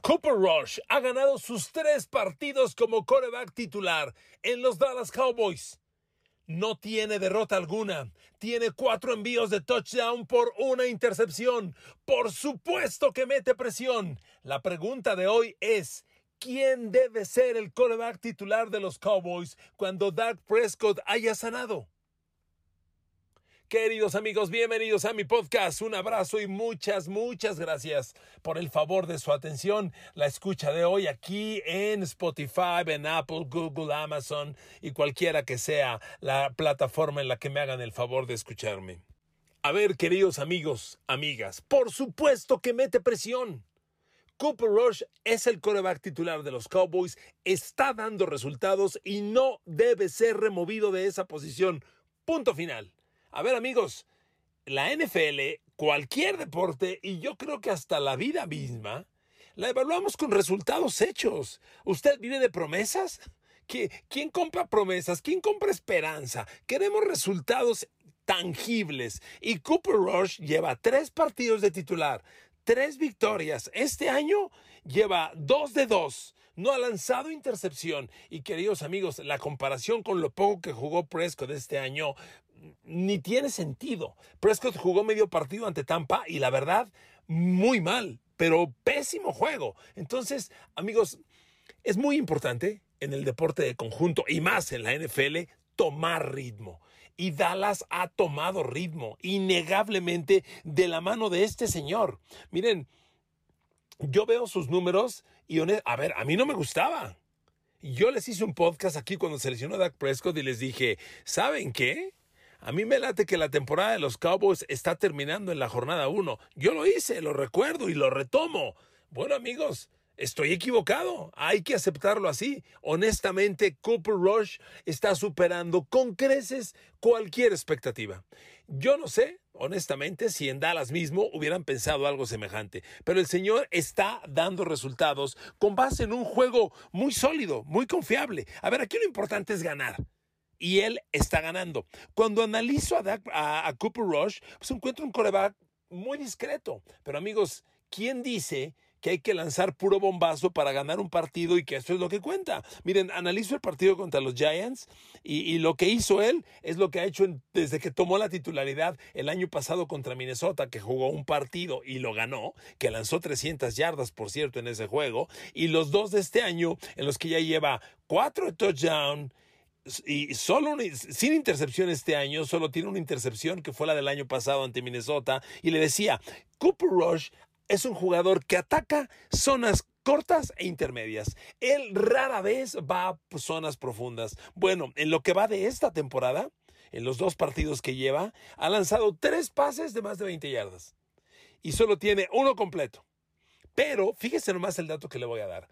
Cooper Rush ha ganado sus tres partidos como coreback titular en los Dallas Cowboys. No tiene derrota alguna. Tiene cuatro envíos de touchdown por una intercepción. Por supuesto que mete presión. La pregunta de hoy es, ¿quién debe ser el coreback titular de los Cowboys cuando Doug Prescott haya sanado? Queridos amigos, bienvenidos a mi podcast. Un abrazo y muchas, muchas gracias por el favor de su atención. La escucha de hoy aquí en Spotify, en Apple, Google, Amazon y cualquiera que sea la plataforma en la que me hagan el favor de escucharme. A ver, queridos amigos, amigas, por supuesto que mete presión. Cooper Rush es el coreback titular de los Cowboys, está dando resultados y no debe ser removido de esa posición. Punto final. A ver amigos, la NFL, cualquier deporte y yo creo que hasta la vida misma, la evaluamos con resultados hechos. ¿Usted vive de promesas? ¿Quién compra promesas? ¿Quién compra esperanza? Queremos resultados tangibles. Y Cooper Rush lleva tres partidos de titular, tres victorias. Este año lleva dos de dos. No ha lanzado intercepción. Y queridos amigos, la comparación con lo poco que jugó Prescott este año ni tiene sentido. Prescott jugó medio partido ante Tampa y la verdad, muy mal, pero pésimo juego. Entonces, amigos, es muy importante en el deporte de conjunto y más en la NFL tomar ritmo. Y Dallas ha tomado ritmo, innegablemente, de la mano de este señor. Miren, yo veo sus números y, a ver, a mí no me gustaba. Yo les hice un podcast aquí cuando seleccionó a Dak Prescott y les dije, ¿saben qué? A mí me late que la temporada de los Cowboys está terminando en la jornada 1. Yo lo hice, lo recuerdo y lo retomo. Bueno amigos, estoy equivocado. Hay que aceptarlo así. Honestamente, Cooper Rush está superando con creces cualquier expectativa. Yo no sé, honestamente, si en Dallas mismo hubieran pensado algo semejante. Pero el señor está dando resultados con base en un juego muy sólido, muy confiable. A ver, aquí lo importante es ganar y él está ganando. Cuando analizo a, Cooper Rush, pues encuentro un coreback muy discreto. Pero amigos, ¿quién dice que hay que lanzar puro bombazo para ganar un partido y que eso es lo que cuenta. Miren, analizo el partido contra los Giants y, lo que hizo él es lo que ha hecho desde que tomó la titularidad el año pasado contra Minnesota, que jugó un partido y lo ganó, que lanzó 300 yardas, por cierto, en ese juego, y los dos de este año en los que ya lleva cuatro touchdowns y solo sin intercepción este año, solo tiene una intercepción que fue la del año pasado ante Minnesota. Y le decía, Cooper Rush es un jugador que ataca zonas cortas e intermedias. Él rara vez va a zonas profundas. Bueno, en lo que va de esta temporada, en los dos partidos que lleva, ha lanzado tres pases de más de 20 yardas. Y solo tiene uno completo. Pero fíjese nomás el dato que le voy a dar.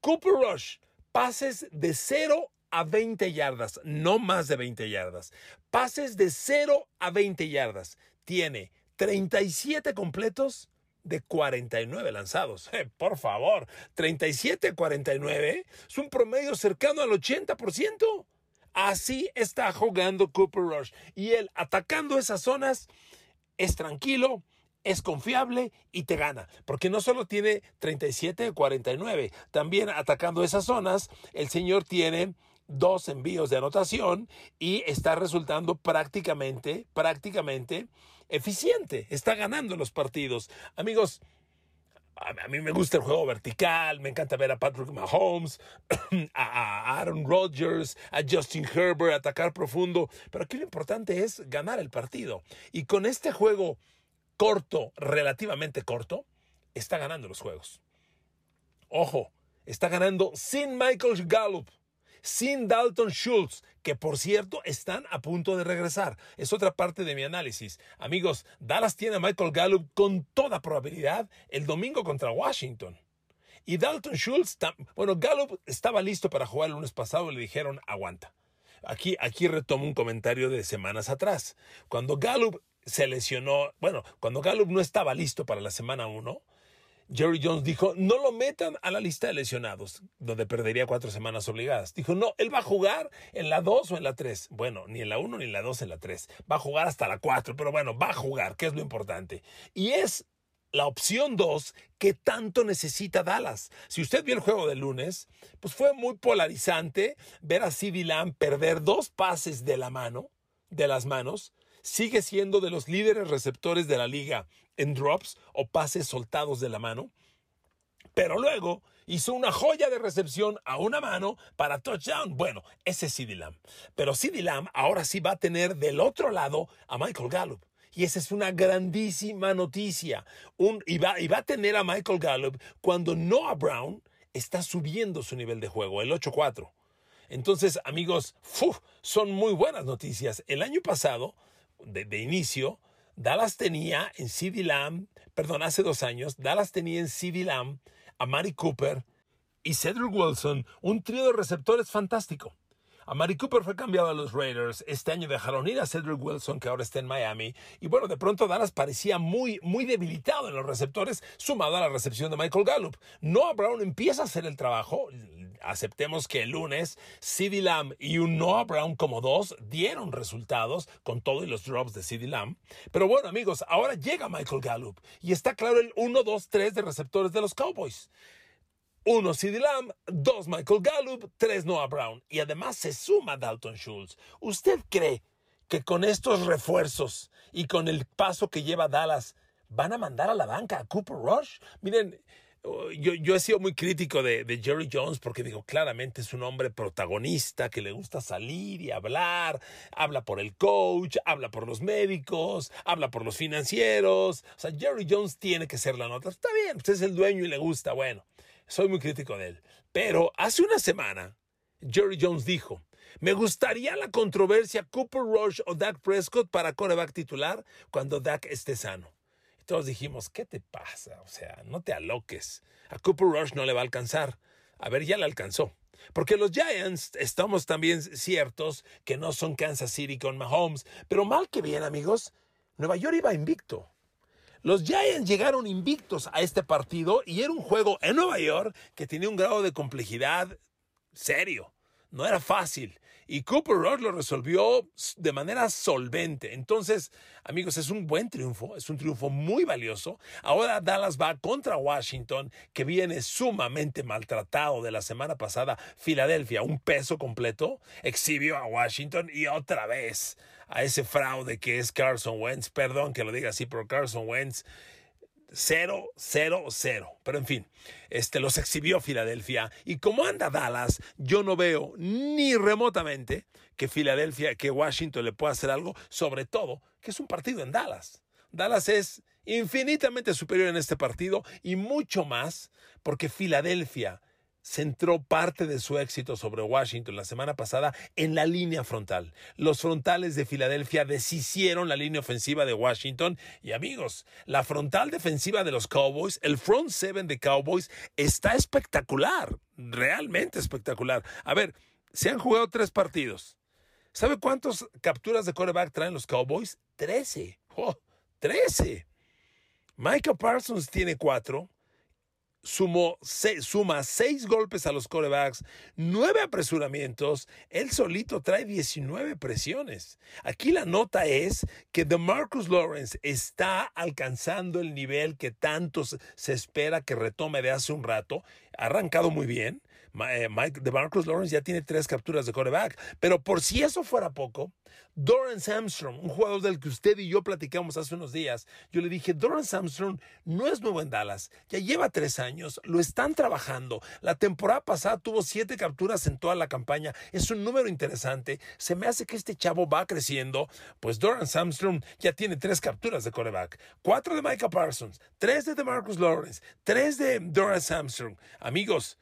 Cooper Rush, pases de 0 a 20 yardas, no más de 20 yardas. Pases de 0 a 20 yardas. Tiene 37 completos de 49 lanzados. Eh, por favor, 37-49 es un promedio cercano al 80%. Así está jugando Cooper Rush. Y él atacando esas zonas es tranquilo, es confiable y te gana, porque no solo tiene 37 49, también atacando esas zonas, el señor tiene dos envíos de anotación y está resultando prácticamente, prácticamente eficiente. Está ganando los partidos. Amigos, a mí me gusta el juego vertical, me encanta ver a Patrick Mahomes, a Aaron Rodgers, a Justin Herbert atacar profundo, pero aquí lo importante es ganar el partido. Y con este juego corto, relativamente corto, está ganando los juegos. Ojo, está ganando sin Michael Gallup sin Dalton Schultz, que por cierto están a punto de regresar. Es otra parte de mi análisis. Amigos, Dallas tiene a Michael Gallup con toda probabilidad el domingo contra Washington. Y Dalton Schultz, bueno, Gallup estaba listo para jugar el lunes pasado y le dijeron aguanta. Aquí, aquí retomo un comentario de semanas atrás. Cuando Gallup se lesionó, bueno, cuando Gallup no estaba listo para la semana 1, Jerry Jones dijo, no lo metan a la lista de lesionados, donde perdería cuatro semanas obligadas. Dijo, no, él va a jugar en la 2 o en la 3. Bueno, ni en la 1 ni en la 2, en la 3. Va a jugar hasta la 4, pero bueno, va a jugar, que es lo importante. Y es la opción 2 que tanto necesita Dallas. Si usted vio el juego del lunes, pues fue muy polarizante ver a CeeDee perder dos pases de la mano, de las manos. Sigue siendo de los líderes receptores de la liga en drops o pases soltados de la mano. Pero luego hizo una joya de recepción a una mano para touchdown. Bueno, ese es CeeDee Lamb. Pero CeeDee Lamb ahora sí va a tener del otro lado a Michael Gallup. Y esa es una grandísima noticia. Un, y, va, a tener a Michael Gallup cuando Noah Brown está subiendo su nivel de juego, el 8-4. Entonces, amigos, son muy buenas noticias. El año pasado, de inicio, Dallas tenía en CD Lamb, perdón, hace dos años, Dallas tenía en CD Lamb a Mari Cooper y Cedric Wilson, un trío de receptores fantástico. A Mari Cooper fue cambiado a los Raiders. Este año dejaron ir a Cedric Wilson, que ahora está en Miami. Y bueno, de pronto Dallas parecía muy, muy debilitado en los receptores, sumado a la recepción de Michael Gallup. Noah Brown empieza a hacer el trabajo. Aceptemos que el lunes CeeDee Lamb y un Noah Brown como dos dieron resultados con todo y los drops de CeeDee Lamb. Pero bueno, amigos, ahora llega Michael Gallup y está claro el 1, 2, 3 de receptores de los Cowboys. Uno CeeDee Lamb, dos Michael Gallup, tres Noah Brown y además se suma Dalton Schultz. ¿Usted cree que con estos refuerzos y con el paso que lleva Dallas van a mandar a la banca a Cooper Rush? Miren, yo, yo, he sido muy crítico de, de, Jerry Jones porque digo, claramente es un hombre protagonista que le gusta salir y hablar, habla por el coach, habla por los médicos, habla por los financieros. O sea, Jerry Jones tiene que ser la nota. Está bien, usted es el dueño y le gusta, bueno soy muy crítico de él. Pero hace una semana, Jerry Jones dijo, me gustaría la controversia Cooper Rush o Dak Prescott para coreback titular cuando Dak esté sano. Todos dijimos, ¿qué te pasa? O sea, no te aloques. A Cooper Rush no le va a alcanzar. A ver, ya le alcanzó. Porque los Giants estamos también ciertos que no son Kansas City con Mahomes. Pero mal que bien, amigos, Nueva York iba invicto. Los Giants llegaron invictos a este partido y era un juego en Nueva York que tenía un grado de complejidad serio. No era fácil. Y Cooper Rush lo resolvió de manera solvente. Entonces, amigos, es un buen triunfo, es un triunfo muy valioso. Ahora Dallas va contra Washington, que viene sumamente maltratado de la semana pasada. Filadelfia, un peso completo, exhibió a Washington y otra vez a ese fraude que es Carson Wentz. Perdón que lo diga así, pero Carson Wentz 0, 0, 0. Pero en fin, este los exhibió Filadelfia. Y como anda Dallas, yo no veo ni remotamente que Filadelfia, que Washington le pueda hacer algo, sobre todo que es un partido en Dallas. Dallas es infinitamente superior en este partido y mucho más porque Filadelfia centró parte de su éxito sobre Washington la semana pasada en la línea frontal. Los frontales de Filadelfia deshicieron la línea ofensiva de Washington y amigos, la frontal defensiva de los Cowboys, el front seven de Cowboys está espectacular, realmente espectacular. A ver, se han jugado tres partidos. ¿Sabe cuántas capturas de coreback traen los Cowboys? Trece. Oh, trece. Michael Parsons tiene cuatro sumó, suma seis golpes a los corebacks, nueve apresuramientos, él solito trae 19 presiones. Aquí la nota es que DeMarcus Lawrence está alcanzando el nivel que tanto se espera que retome de hace un rato. Ha arrancado muy bien. Eh, Mike DeMarcus Lawrence ya tiene tres capturas de coreback. Pero por si eso fuera poco, Doran Armstrong, un jugador del que usted y yo platicamos hace unos días, yo le dije, Doran Armstrong no es nuevo en Dallas, ya lleva tres años, lo están trabajando. La temporada pasada tuvo siete capturas en toda la campaña, es un número interesante. Se me hace que este chavo va creciendo, pues Doran Armstrong ya tiene tres capturas de coreback, cuatro de Micah Parsons, tres de DeMarcus Lawrence, tres de Doran Armstrong. Amigos,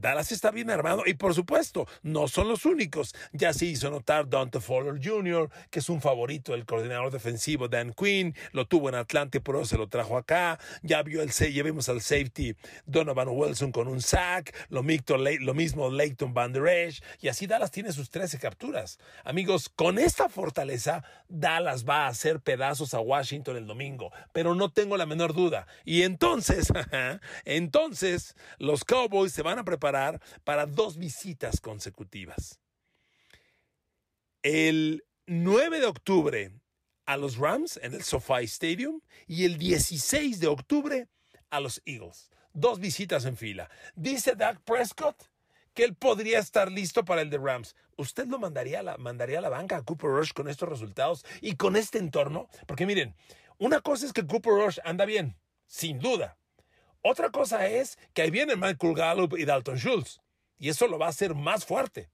Dallas está bien armado y por supuesto no son los únicos. Ya se hizo notar Dante Fowler Jr., que es un favorito del coordinador defensivo Dan Quinn, lo tuvo en Atlanta pero se lo trajo acá. Ya vio el ya vimos al safety Donovan Wilson con un sack, lo, lo mismo Leighton Van Der Esch, y así Dallas tiene sus 13 capturas. Amigos, con esta fortaleza Dallas va a hacer pedazos a Washington el domingo, pero no tengo la menor duda. Y entonces, entonces los Cowboys se van a preparar para dos visitas consecutivas. El 9 de octubre a los Rams en el SoFi Stadium y el 16 de octubre a los Eagles. Dos visitas en fila. Dice Dak Prescott que él podría estar listo para el de Rams. ¿Usted lo mandaría la, mandaría a la banca a Cooper Rush con estos resultados y con este entorno? Porque miren, una cosa es que Cooper Rush anda bien, sin duda. Otra cosa es que ahí vienen Michael Gallup y Dalton Schultz. Y eso lo va a hacer más fuerte.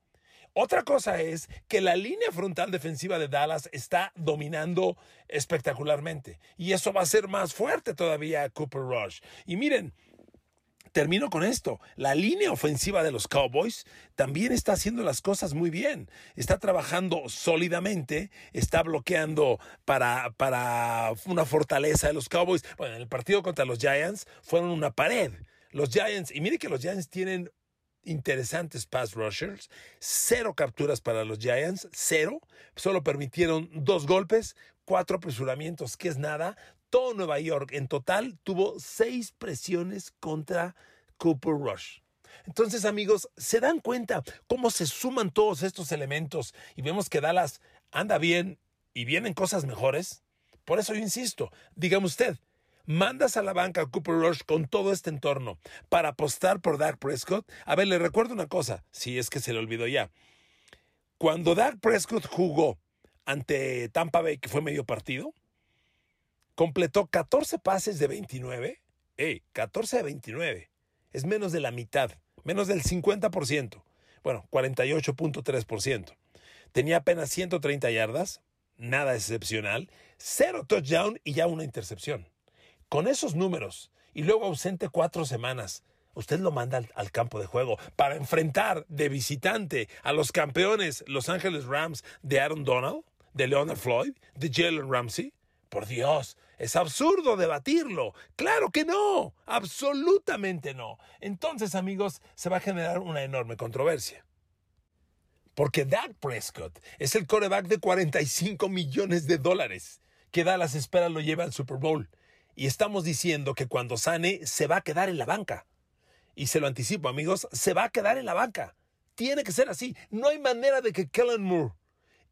Otra cosa es que la línea frontal defensiva de Dallas está dominando espectacularmente. Y eso va a ser más fuerte todavía a Cooper Rush. Y miren, termino con esto. La línea ofensiva de los Cowboys también está haciendo las cosas muy bien. Está trabajando sólidamente, está bloqueando para, para una fortaleza de los Cowboys. Bueno, en el partido contra los Giants fueron una pared. Los Giants, y mire que los Giants tienen interesantes pass rushers, cero capturas para los Giants, cero, solo permitieron dos golpes, cuatro apresuramientos, que es nada. Todo Nueva York en total tuvo seis presiones contra Cooper Rush. Entonces, amigos, ¿se dan cuenta cómo se suman todos estos elementos y vemos que Dallas anda bien y vienen cosas mejores? Por eso yo insisto, dígame usted, mandas a la banca a Cooper Rush con todo este entorno para apostar por Dak Prescott. A ver, le recuerdo una cosa, si es que se le olvidó ya. Cuando Dak Prescott jugó ante Tampa Bay, que fue medio partido, completó 14 pases de 29. ¡Ey! 14 de 29. Es menos de la mitad, menos del 50%. Bueno, 48.3%. Tenía apenas 130 yardas, nada excepcional, cero touchdown y ya una intercepción. Con esos números y luego ausente cuatro semanas, usted lo manda al, campo de juego para enfrentar de visitante a los campeones Los Ángeles Rams de Aaron Donald, de Leonard Floyd, de Jalen Ramsey. Por Dios, es absurdo debatirlo. Claro que no, absolutamente no. Entonces, amigos, se va a generar una enorme controversia. Porque Dak Prescott es el coreback de 45 millones de dólares que Dallas espera lo lleve al Super Bowl. Y estamos diciendo que cuando sane se va a quedar en la banca. Y se lo anticipo, amigos, se va a quedar en la banca. Tiene que ser así. No hay manera de que Kellen Moore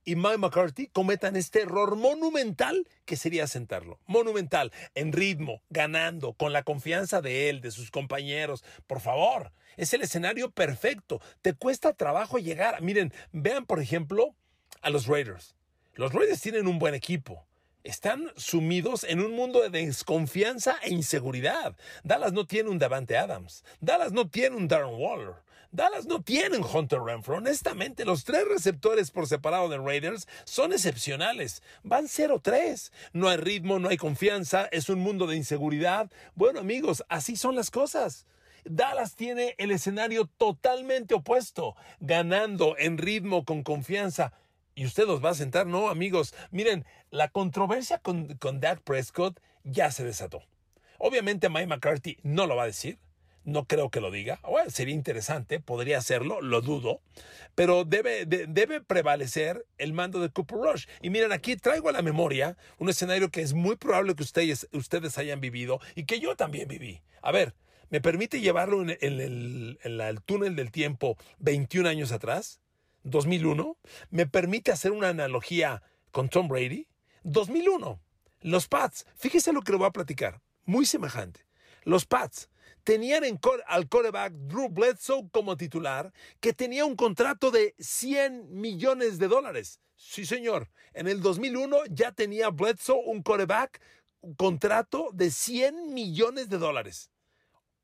y Mike McCarthy cometan este error monumental que sería sentarlo. Monumental, en ritmo, ganando, con la confianza de él, de sus compañeros. Por favor, es el escenario perfecto. Te cuesta trabajo llegar. Miren, vean por ejemplo a los Raiders. Los Raiders tienen un buen equipo están sumidos en un mundo de desconfianza e inseguridad. Dallas no tiene un Davante Adams. Dallas no tiene un Darren Waller. Dallas no tiene un Hunter Renfro. Honestamente, los tres receptores por separado de Raiders son excepcionales. Van 0-3. No hay ritmo, no hay confianza. Es un mundo de inseguridad. Bueno, amigos, así son las cosas. Dallas tiene el escenario totalmente opuesto, ganando en ritmo, con confianza y usted los va a sentar. No, amigos, miren, la controversia con, con Dak Prescott ya se desató. Obviamente Mike McCarthy no lo va a decir. No creo que lo diga. Bueno, sería interesante, podría hacerlo, lo dudo. Pero debe, debe prevalecer el mando de Cooper Rush. Y miren, aquí traigo a la memoria un escenario que es muy probable que ustedes, ustedes hayan vivido y que yo también viví. A ver, ¿me permite llevarlo en, el, en el túnel del tiempo 21 años atrás? 2001, me permite hacer una analogía con Tom Brady. 2001, los Pats, fíjese lo que le voy a platicar, muy semejante. Los Pats tenían en al coreback Drew Bledsoe como titular, que tenía un contrato de 100 millones de dólares. Sí, señor. En el 2001 ya tenía Bledsoe un coreback, un contrato de 100 millones de dólares.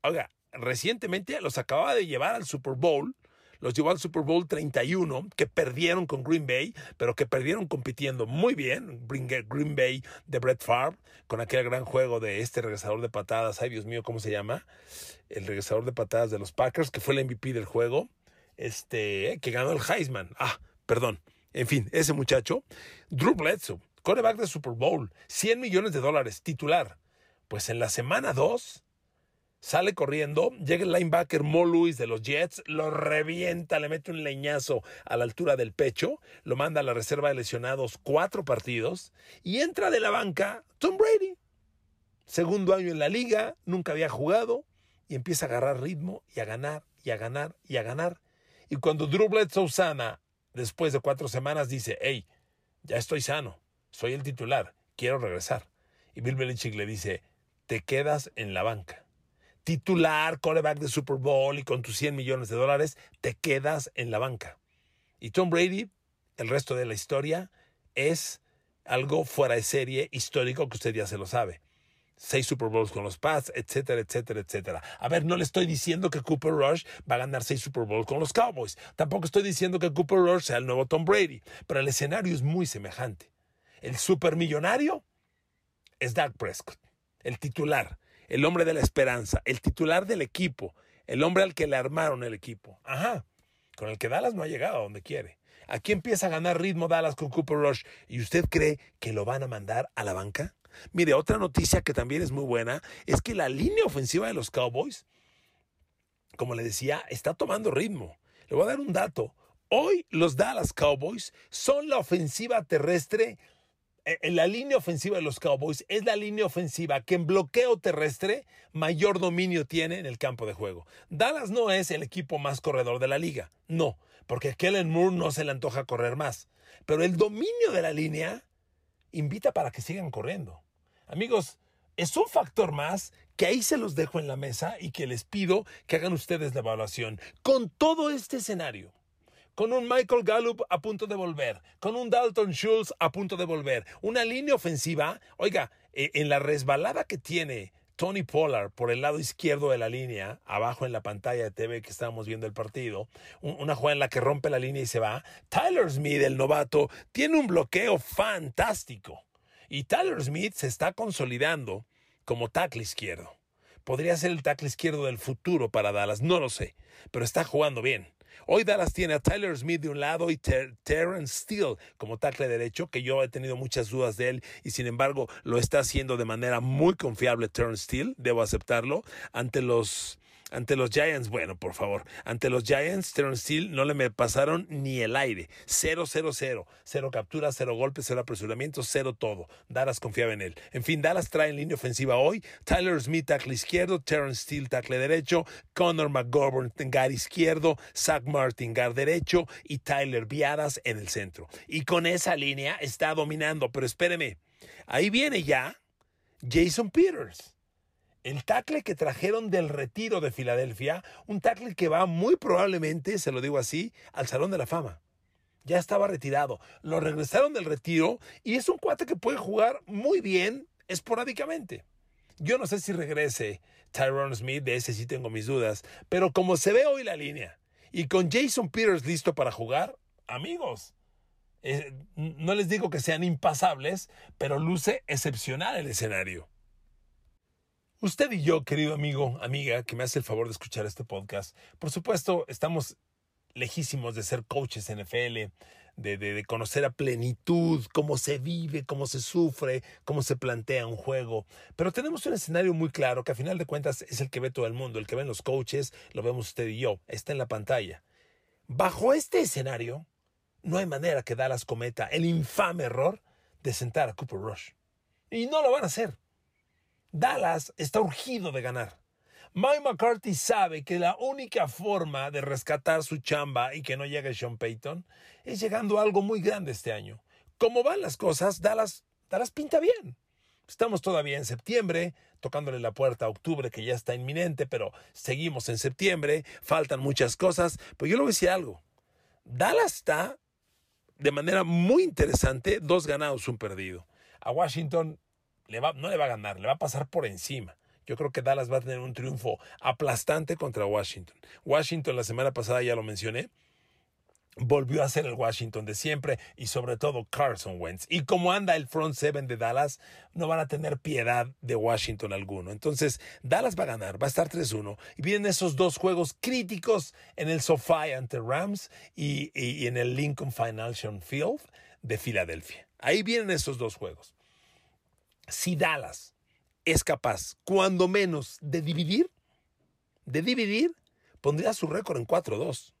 Oiga, recientemente los acababa de llevar al Super Bowl los llevó al Super Bowl 31, que perdieron con Green Bay, pero que perdieron compitiendo muy bien. Green Bay de Brett Favre, con aquel gran juego de este regresador de patadas. Ay, Dios mío, ¿cómo se llama? El regresador de patadas de los Packers, que fue el MVP del juego, este, que ganó el Heisman. Ah, perdón. En fin, ese muchacho, Drew Bledsoe, quarterback de Super Bowl, 100 millones de dólares, titular. Pues en la semana 2 sale corriendo, llega el linebacker Mo Lewis de los Jets, lo revienta, le mete un leñazo a la altura del pecho, lo manda a la reserva de lesionados cuatro partidos y entra de la banca Tom Brady. Segundo año en la liga, nunca había jugado y empieza a agarrar ritmo y a ganar y a ganar y a ganar. Y cuando Drew Bledsoe sana, después de cuatro semanas, dice, hey, ya estoy sano, soy el titular, quiero regresar. Y Bill Belichick le dice, te quedas en la banca. Titular, coreback de Super Bowl y con tus 100 millones de dólares, te quedas en la banca. Y Tom Brady, el resto de la historia, es algo fuera de serie histórico que usted ya se lo sabe seis Super Bowls con los Pats, etcétera, etcétera, etcétera. A ver, no le estoy diciendo que Cooper Rush va a ganar seis Super Bowls con los Cowboys. Tampoco estoy diciendo que Cooper Rush sea el nuevo Tom Brady, pero el escenario es muy semejante. El supermillonario es Dak Prescott, el titular, el hombre de la esperanza, el titular del equipo, el hombre al que le armaron el equipo. Ajá, con el que Dallas no ha llegado a donde quiere. Aquí empieza a ganar ritmo Dallas con Cooper Rush. ¿Y usted cree que lo van a mandar a la banca? Mire, otra noticia que también es muy buena es que la línea ofensiva de los Cowboys, como le decía, está tomando ritmo. Le voy a dar un dato. Hoy los Dallas Cowboys son la ofensiva terrestre. Eh, la línea ofensiva de los Cowboys es la línea ofensiva que en bloqueo terrestre mayor dominio tiene en el campo de juego. Dallas no es el equipo más corredor de la liga, no, porque a Kellen Moore no se le antoja correr más. Pero el dominio de la línea invita para que sigan corriendo. Amigos, es un factor más que ahí se los dejo en la mesa y que les pido que hagan ustedes la evaluación. Con todo este escenario, con un Michael Gallup a punto de volver, con un Dalton Schultz a punto de volver, una línea ofensiva, oiga, eh, en la resbalada que tiene Tony Pollard por el lado izquierdo de la línea, abajo en la pantalla de TV que estábamos viendo el partido, una jugada en la que rompe la línea y se va, Tyler Smith, el novato, tiene un bloqueo fantástico. Y Tyler Smith se está consolidando como tackle izquierdo. Podría ser el tackle izquierdo del futuro para Dallas, no lo sé, pero está jugando bien. Hoy Dallas tiene a Tyler Smith de un lado y Terrence Steele como tackle derecho, que yo he tenido muchas dudas de él y sin embargo lo está haciendo de manera muy confiable Terrence Steele, debo aceptarlo, ante los ante los Giants, bueno, por favor, ante los Giants, Terrence Steele no le me pasaron ni el aire. 0-0-0. Cero capturas, cero golpes, cero apresuramientos, cero todo. Dallas confiaba en él. En fin, Dallas trae en línea ofensiva hoy. Tyler Smith, tackle izquierdo. Terrence Steele, tackle derecho. Connor McGovern, guard izquierdo. Zach Martin, guard derecho. Y Tyler Viadas en el centro. Y con esa línea está dominando. Pero espéreme, ahí viene ya Jason Peters el tackle que trajeron del retiro de Filadelfia, un tackle que va muy probablemente, se lo digo así, al Salón de la Fama. Ya estaba retirado. Lo regresaron del retiro y es un cuate que puede jugar muy bien esporádicamente. Yo no sé si regrese Tyrone Smith, de ese sí tengo mis dudas, pero como se ve hoy la línea y con Jason Peters listo para jugar, amigos, eh, no les digo que sean impasables, pero luce excepcional el escenario. Usted y yo, querido amigo, amiga, que me hace el favor de escuchar este podcast, por supuesto, estamos lejísimos de ser coaches NFL, de, de, conocer a plenitud cómo se vive, cómo se sufre, cómo se plantea un juego. Pero tenemos un escenario muy claro que a final de cuentas es el que ve todo el mundo, el que ven los coaches, lo vemos usted y yo, está en la pantalla. Bajo este escenario, no hay manera que Dallas cometa el infame error de sentar a Cooper Rush. Y no lo van a hacer. Dallas está urgido de ganar. Mike McCarthy sabe que la única forma de rescatar su chamba y que no llegue Sean Payton es llegando a algo muy grande este año. Como van las cosas, Dallas, Dallas pinta bien. Estamos todavía en septiembre, tocándole la puerta a octubre que ya está inminente, pero seguimos en septiembre, faltan muchas cosas. Pero yo le voy a decir algo. Dallas está de manera muy interesante, dos ganados, un perdido. A Washington no le va a ganar, le va a pasar por encima. Yo creo que Dallas va a tener un triunfo aplastante contra Washington. Washington la semana pasada ya lo mencioné, volvió a ser el Washington de siempre y sobre todo Carson Wentz. Y como anda el front seven de Dallas, no van a tener piedad de Washington alguno. Entonces, Dallas va a ganar, va a estar 3-1. Y vienen esos dos juegos críticos en el SoFi ante Rams y, y en el Lincoln Financial Field de Filadelfia. Ahí vienen esos dos juegos si Dallas es capaz, cuando menos, de dividir, de dividir, pondría su récord en 4-2,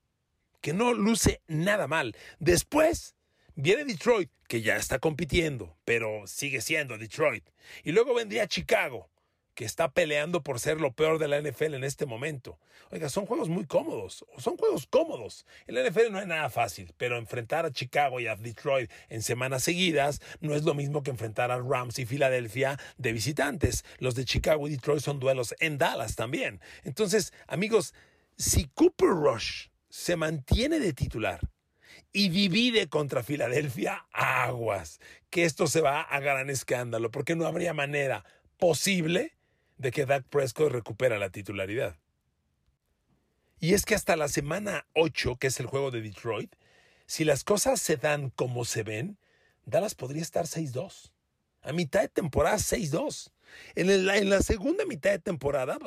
que no luce nada mal. Después viene Detroit, que ya está compitiendo, pero sigue siendo Detroit. Y luego vendría Chicago, que está peleando por ser lo peor de la NFL en este momento. Oiga, son juegos muy cómodos, son juegos cómodos. En la NFL no es nada fácil, pero enfrentar a Chicago y a Detroit en semanas seguidas no es lo mismo que enfrentar a Rams y Filadelfia de visitantes. Los de Chicago y Detroit son duelos en Dallas también. Entonces, amigos, si Cooper Rush se mantiene de titular, y divide contra Filadelfia, aguas, que esto se va a gran escándalo, porque no habría manera posible de que Dak Prescott recupera la titularidad. Y es que hasta la semana 8, que es el juego de Detroit, si las cosas se dan como se ven, Dallas podría estar 6-2. A mitad de temporada 6-2. En, la, en la segunda mitad de temporada,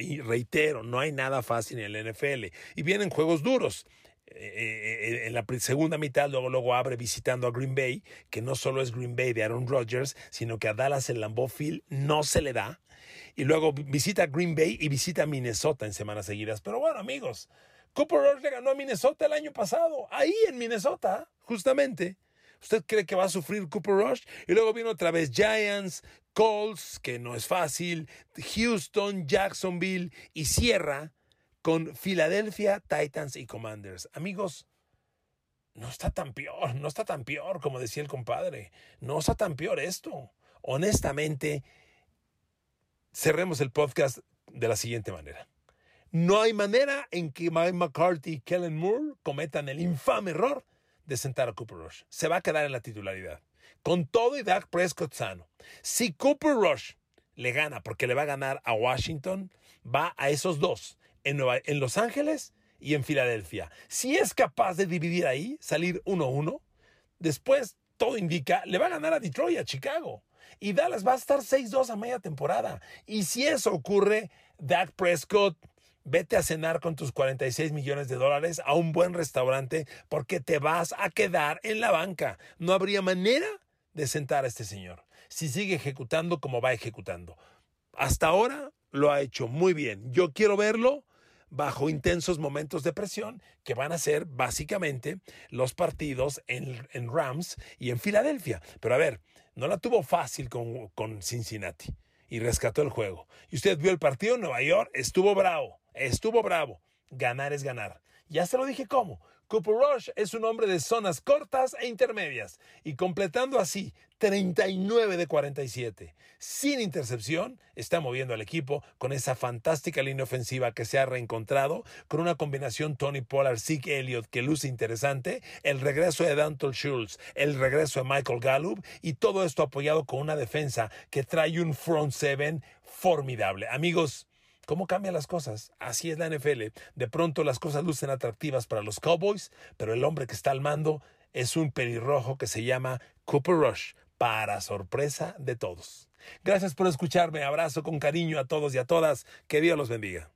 y reitero, no hay nada fácil en el NFL. Y vienen juegos duros. Eh, eh, en la segunda mitad luego, luego abre visitando a Green Bay, que no solo es Green Bay de Aaron Rodgers, sino que a Dallas en Lambeau Field no se le da. Y luego visita Green Bay y visita Minnesota en semanas seguidas. Pero bueno, amigos, Cooper Rush le ganó a Minnesota el año pasado, ahí en Minnesota, justamente. ¿Usted cree que va a sufrir Cooper Rush? Y luego viene otra vez Giants, Colts, que no es fácil, Houston, Jacksonville y cierra con Philadelphia, Titans y Commanders. Amigos, no está tan peor, no está tan peor como decía el compadre. No está tan peor esto. Honestamente, cerremos el podcast de la siguiente manera. No hay manera en que Mike McCarthy y Kellen Moore cometan el infame error de sentar a Cooper Rush. Se va a quedar en la titularidad. Con todo y Dak Prescott sano. Si Cooper Rush le gana porque le va a ganar a Washington, va a esos dos en, Los Ángeles y en Filadelfia. Si es capaz de dividir ahí, salir 1-1, después todo indica, le va a ganar a Detroit a Chicago. Y Dallas va a estar 6-2 a media temporada. Y si eso ocurre, Dak Prescott, vete a cenar con tus 46 millones de dólares a un buen restaurante porque te vas a quedar en la banca. No habría manera de sentar a este señor si sigue ejecutando como va ejecutando. Hasta ahora lo ha hecho muy bien. Yo quiero verlo bajo intensos momentos de presión que van a ser básicamente los partidos en, Rams y en Filadelfia. Pero a ver, no la tuvo fácil con, con Cincinnati y rescató el juego. Y usted vio el partido en Nueva York, estuvo bravo, estuvo bravo. Ganar es ganar. Ya se lo dije cómo. Cooper Rush es un hombre de zonas cortas e intermedias y completando así 39 de 47. Sin intercepción, está moviendo al equipo con esa fantástica línea ofensiva que se ha reencontrado, con una combinación Tony Pollard, Zeke Elliott que luce interesante, el regreso de Danton Schultz, el regreso de Michael Gallup y todo esto apoyado con una defensa que trae un front seven formidable. Amigos, ¿Cómo cambian las cosas? Así es la NFL. De pronto las cosas lucen atractivas para los Cowboys, pero el hombre que está al mando es un pelirrojo que se llama Cooper Rush, para sorpresa de todos. Gracias por escucharme. Abrazo con cariño a todos y a todas. Que Dios los bendiga.